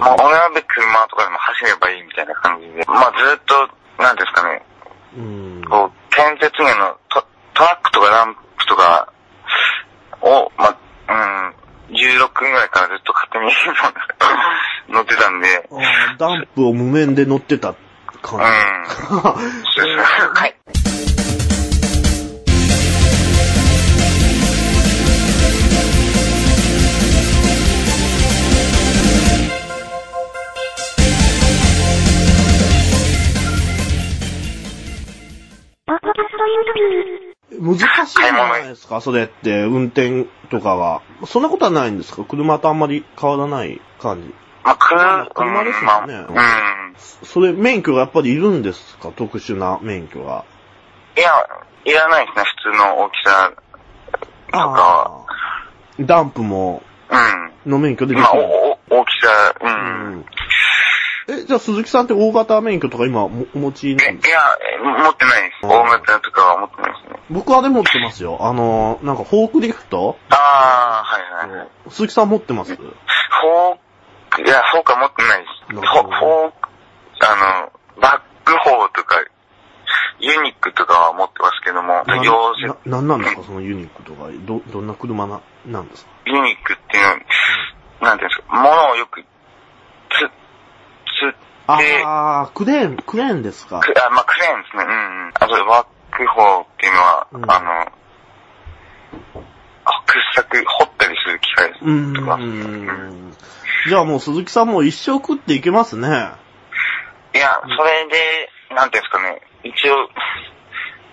まあ、同じ車とかでも走ればいいみたいな感じで、まあずっと、なんですかね、うん。こう、建設業のトトラックとかダンプとかを、まあ、うん、16分ぐらいからずっと勝手に乗ってたんで、ダンプを無面で乗ってた感うん。じ。そうですね。しいないですか、それって、運転とかは。そんなことはないんですか？車とあんまり変わらない感じ。まあ、くまあ車ですもんねまあうん。それ、免許がやっぱりいるんですか？特殊な免許が。いや、いらないですね、普通の大きさとかは。ダンプも、うん。の免許ででまあ、きる。お、お大きさ、う。うんん。え、じゃあ鈴木さんって大型免許とか今もお持ちいなんですか？や、持ってないです。大型とかは持ってないですね。僕はで持ってますよ。あの、なんかフォークリフト？ああ、はいはいはい。鈴木さん持ってます？フォーク、いや、フォークは持ってないです。フォーク、あの、バックホーとか、ユニックとかは持ってますけども、な溶接な、なんなんですか？そのユニックとか。ど、どんな車な、なんですか？ユニックっていうのは、なんていうんですか、物をよく、あー、クレーン、クレーンですか？くあ、まあ、クレーンですね。うんうん。あと、バックホーっていうのは、うんあの、あ掘削、掘ったりする機械とか。ん。じゃあもう鈴木さんも一生食っていけますね。いや、それで、なんていうんですかね、一応、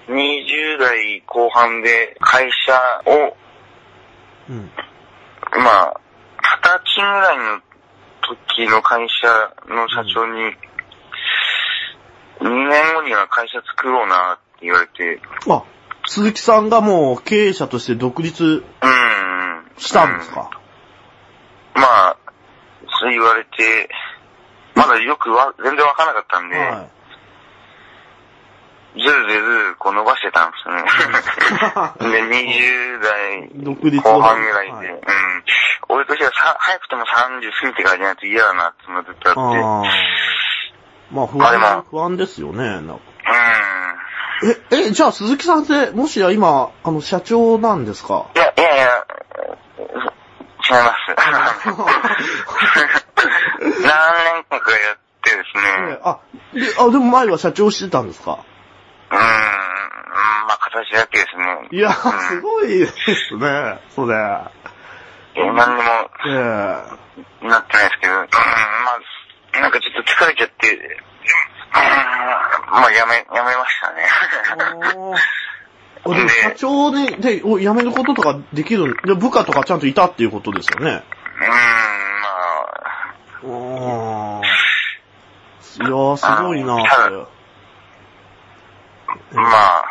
20代後半で会社を、うん。まあ、二十歳ぐらいの時の会社の社長に、2年後には会社作ろうなって言われて、あ、鈴木さんがもう経営者として独立うん。したんですか、まあ、そう言われて、まだよくわ、全然わからなかったんで、はい。ずるずるこう伸ばしてたんですよね。で、20代後半ぐらいで、はいうん。俺としてはさ早くても30過ぎてからじゃないと嫌だなってのがずっとあって、ああ。まあ不まあ不安ですよね。なんかうん。え、え、じゃあ鈴木さんって、もしや今、あの、社長なんですか？いや、いやいや、違います。何年間かやってですね、あ、で、あ、でも前は社長してたんですか？うーん、まあ形だけですね。いや、うんすごいですね、それ。え何にもええなってないですけど、うん、まあ、なんかちょっと疲れちゃって、うん、まあやめ、やめましたね。あでも社長で、で、お辞めることとかできるんで、部下とかちゃんといたっていうことですよね。うん、まあ、おー。いやー、すごいなあそれ。まあ、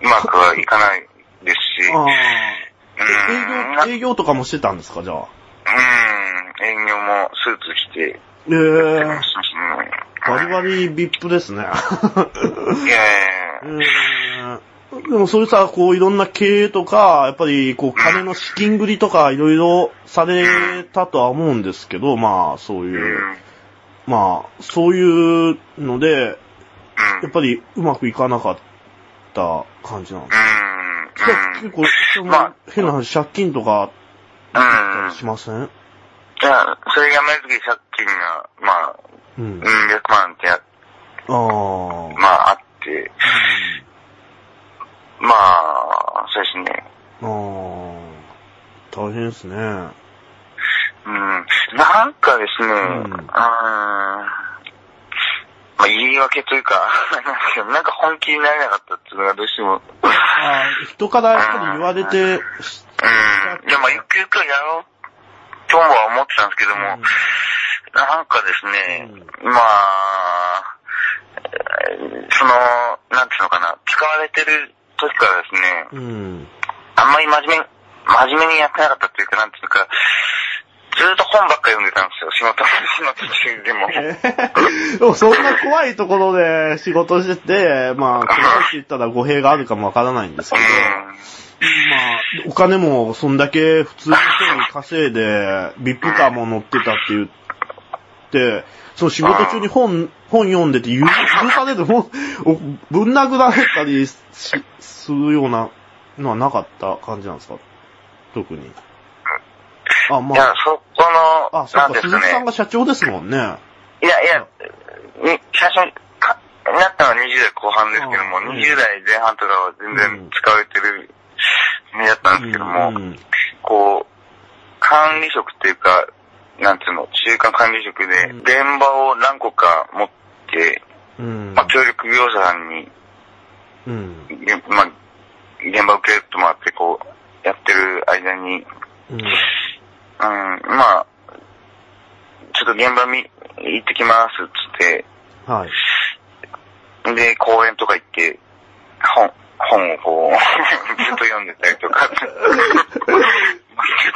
うまくはいかないですし、営業、営業とかもしてたんですか、じゃあ？うん、営業もスーツ着て、ええー。バリバリビップですね。いやいやいや。えー。でもそれさ、こういろんな経営とか、やっぱりこう金の資金繰りとかいろいろされたとは思うんですけど、まあそうういう、ん、まあそういうので、うん、やっぱりうまくいかなかった感じなんですか？じゃあ結構、そのまあ変な話、借金とかうん、あったうんり。しません？いや、それやめるとき借金が、まあ、うん。うん、100万ってや、ああ。まああって、まあ、そうですね。ああ。大変ですね。うん。なんかですね、んうん、まあ言い訳というか、なんか本気になれなかったっていうのがどうしても、ああ、人からやっぱり言われて、うん。いや、まあゆくゆくはやろうとは思ってたんですけども、なんかですね、まあ、えーその、なんていうのかな、使われてる時からですね、うん。あんまり真面目に、真面目にやってなかったっていうか、なんていうか、ずーっと本ばっかり読んでたんですよ、仕事、仕事中でも。でもそんな怖いところで仕事してて、まあ、怖いって言ったら語弊があるかもわからないんですけど、まあ、お金もそんだけ普通の人に稼いで、ビップカーも乗ってたっていうって、その仕事中に本、本読んでて許許される本、おぶん殴られたりしするようなのはなかった感じなんですか？特に。あ、まいやあ、、そあ、そうか、なんです。鈴木さんが社長ですもんね。いやいや、に最初にかなったのは20代後半ですけども、うん20代前半とかは全然使われてる目だったんですけども、うんこう、管理職っていうか、なんていうの、中間管理職で、うん現場を何個か持って、うん。まあ、協力業者さんに、うん。げまあ、現場受けてもらって、こう、やってる間に、うん。うん、まあ、と現場見、行ってきます、つって、はい。で、公園とか行って、本、本をこう、ずっと読んでたりとか、ずっ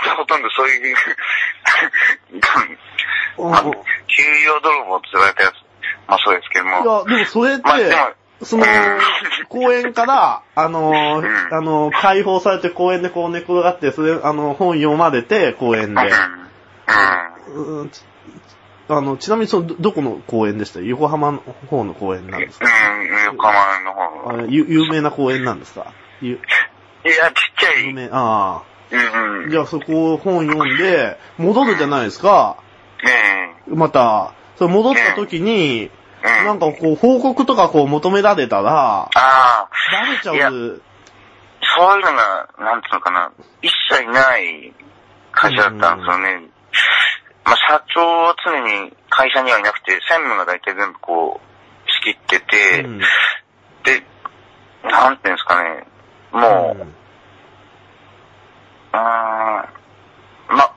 とほとんどそういう、ま あ、給与泥棒って言われたやつ、まあそうですけども、いや、でもそれって、まあでも、その、公園から、あのーうん。あのー解放されて公園でこう寝転がって、それ、あの、本読まれて、公園で。うん、うん。ちあの、ちなみにその、どどこの公園でした？横浜の方の公園なんですか？うん、横浜の方あゆ有名な公園なんですか？ゆいや、ちっちゃい、有名、ああ。うんうん。じゃあそこ本読んで、戻るじゃないですか？ねまた、それ戻った時に、え、うん。なんかこう、報告とかこう求められたら、ああ、バレちゃう。そういうのが、なんつうのかな、一切ない会社だったんですよね。まあ、社長は常に会社にはいなくて、専務が大体全部こう、仕切ってて、うん。で、なんていうんですかね、もう、うーん、ま、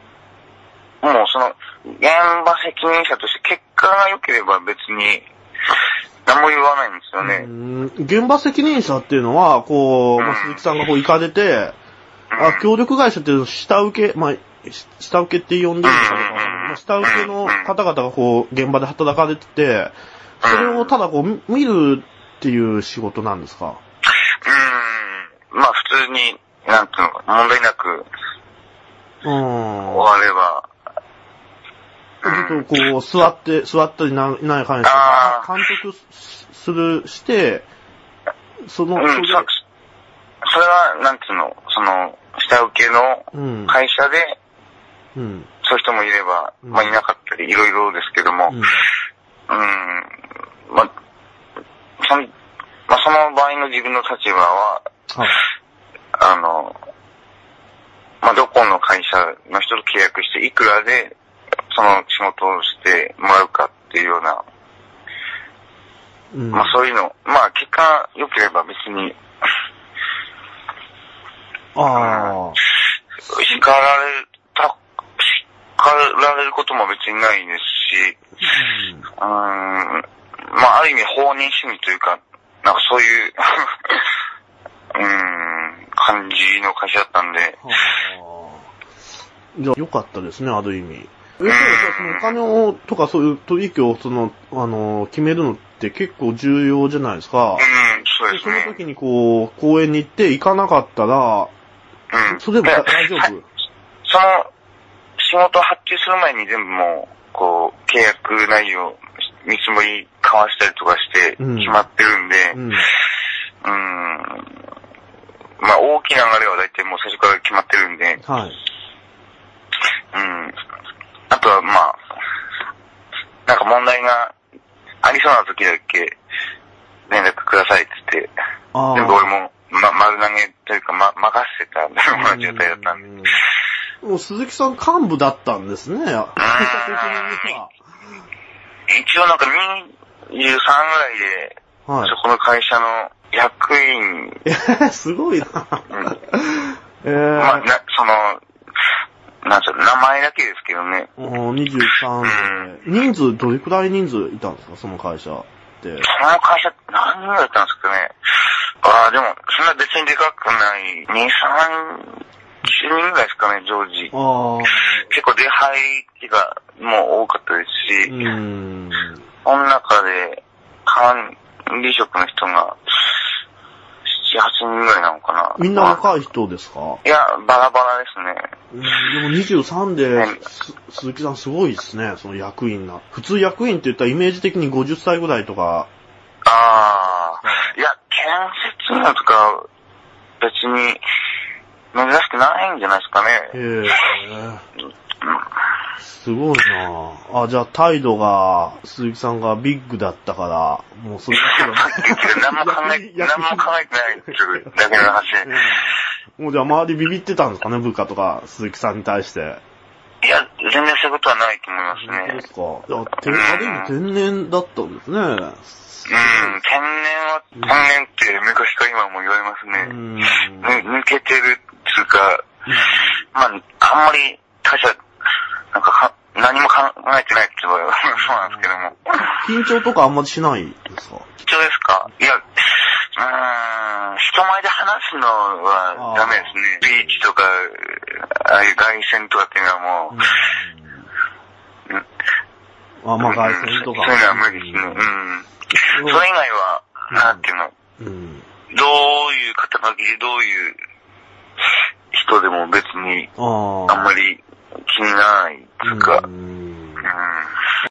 もうその、現場責任者として結果が良ければ別に、何も言わないんですよね。うん。現場責任者っていうのは、こう、まあ、鈴木さんがこう行かれて、あ、協力会社っていうの下請け、まあ、し下請けって呼んでるんですかね。下請けの方々がこう、現場で働かれてて、それをただこう、み見るっていう仕事なんですか？うん、まあ普通に、なんていうのか、問題なくうん。終われば、ずっとこう、座って、座ったりなない関して、あー。監督する、して、その、うん、そ、それは、なんていうの、その、下請けのうん。会社で、うん。そういう人もいれば、うんまあいなかったり、いろいろですけども、うん。うん、まあ、その、まあその場合の自分の立場は、はい。あの、まあどこの会社の人と契約して、いくらで、その仕事をしてもらうかっていうような、うん。まあそういうの、まあ結果良ければ別に、ああ。叱られた、叱られることも別にないですし、うーん、まあある意味放任主義というか、なんかそういう、うーん、感じの会社だったんで、はあじゃあ、良かったですね、ある意味。え、そうそのお金を、とかそういう取引を、その、あの、決めるのって結構重要じゃないですかうん。、そうでですね。その時にこう、公園に行って行かなかったら、うん。それでもで大丈夫はいその、仕事を発注する前に全部もう、こう、契約内容、見積もり交わしたりとかして、うん決まってるんで、うん。うん、まあ大きな流れは大体もう最初から決まってるんで、はい。うん。あとはまあ、なんか問題がありそうな時だけ連絡くださいって言って、ああ。全部俺も、ま、丸投げというか、ま、任せてたような状態だったんで。うんもう鈴木さん幹部だったんですね、会社的には。一応なんか23ぐらいで、はいそ。この会社の役員、えー、すごいな。えー、まあ、な、その、なんちゅうの、名前だけですけどね。おー23で。人数、どれくらい人数いたんですか、その会社って。その会社何人ぐらいだったんですかね。ああ、でも、そんな別にでかくない、2、3、10人ぐらいですかね、常時。結構出入りがもう多かったですし、うーん。その中で管理職の人が7 8人ぐらいなのかな。みんな若い人ですか？いや、バラバラですね。うんでも23で鈴木さんすごいですね、その役員な。普通役員って言ったらイメージ的に50歳ぐらいとか、ああ。いや、建設業とか、別に、珍しくないんじゃないですかね。へえ。すごいなぁ。あ、じゃあ態度が、鈴木さんがビッグだったから、もうそれだけ何も考え、何も考えてないっていうだけの話。もうじゃあ周りビビってたんですかね、部下とか、鈴木さんに対して。いや、全然そういうことはないと思いますね本当で。すか。いや、てあでも天然だったんですね。うん、天然は、天然って昔から今も言われますうね。ん。ぬ抜けてるっていうか、まあ、あんまり他者、なんかか何も考えてないって言われそうなんですけども。緊張とかあんまりしないですか？必要ですか？いや、うーん、人前で話すのはダメですね。ビーチとか、ああいう外線とかっていうのはもう、うんあ、まあ外線とか。そういうのは無理ですね。うん。それ以外は、なんていうの、うん。どういう肩書きでどういう人でも別にあんまり気にならないっていうか、うん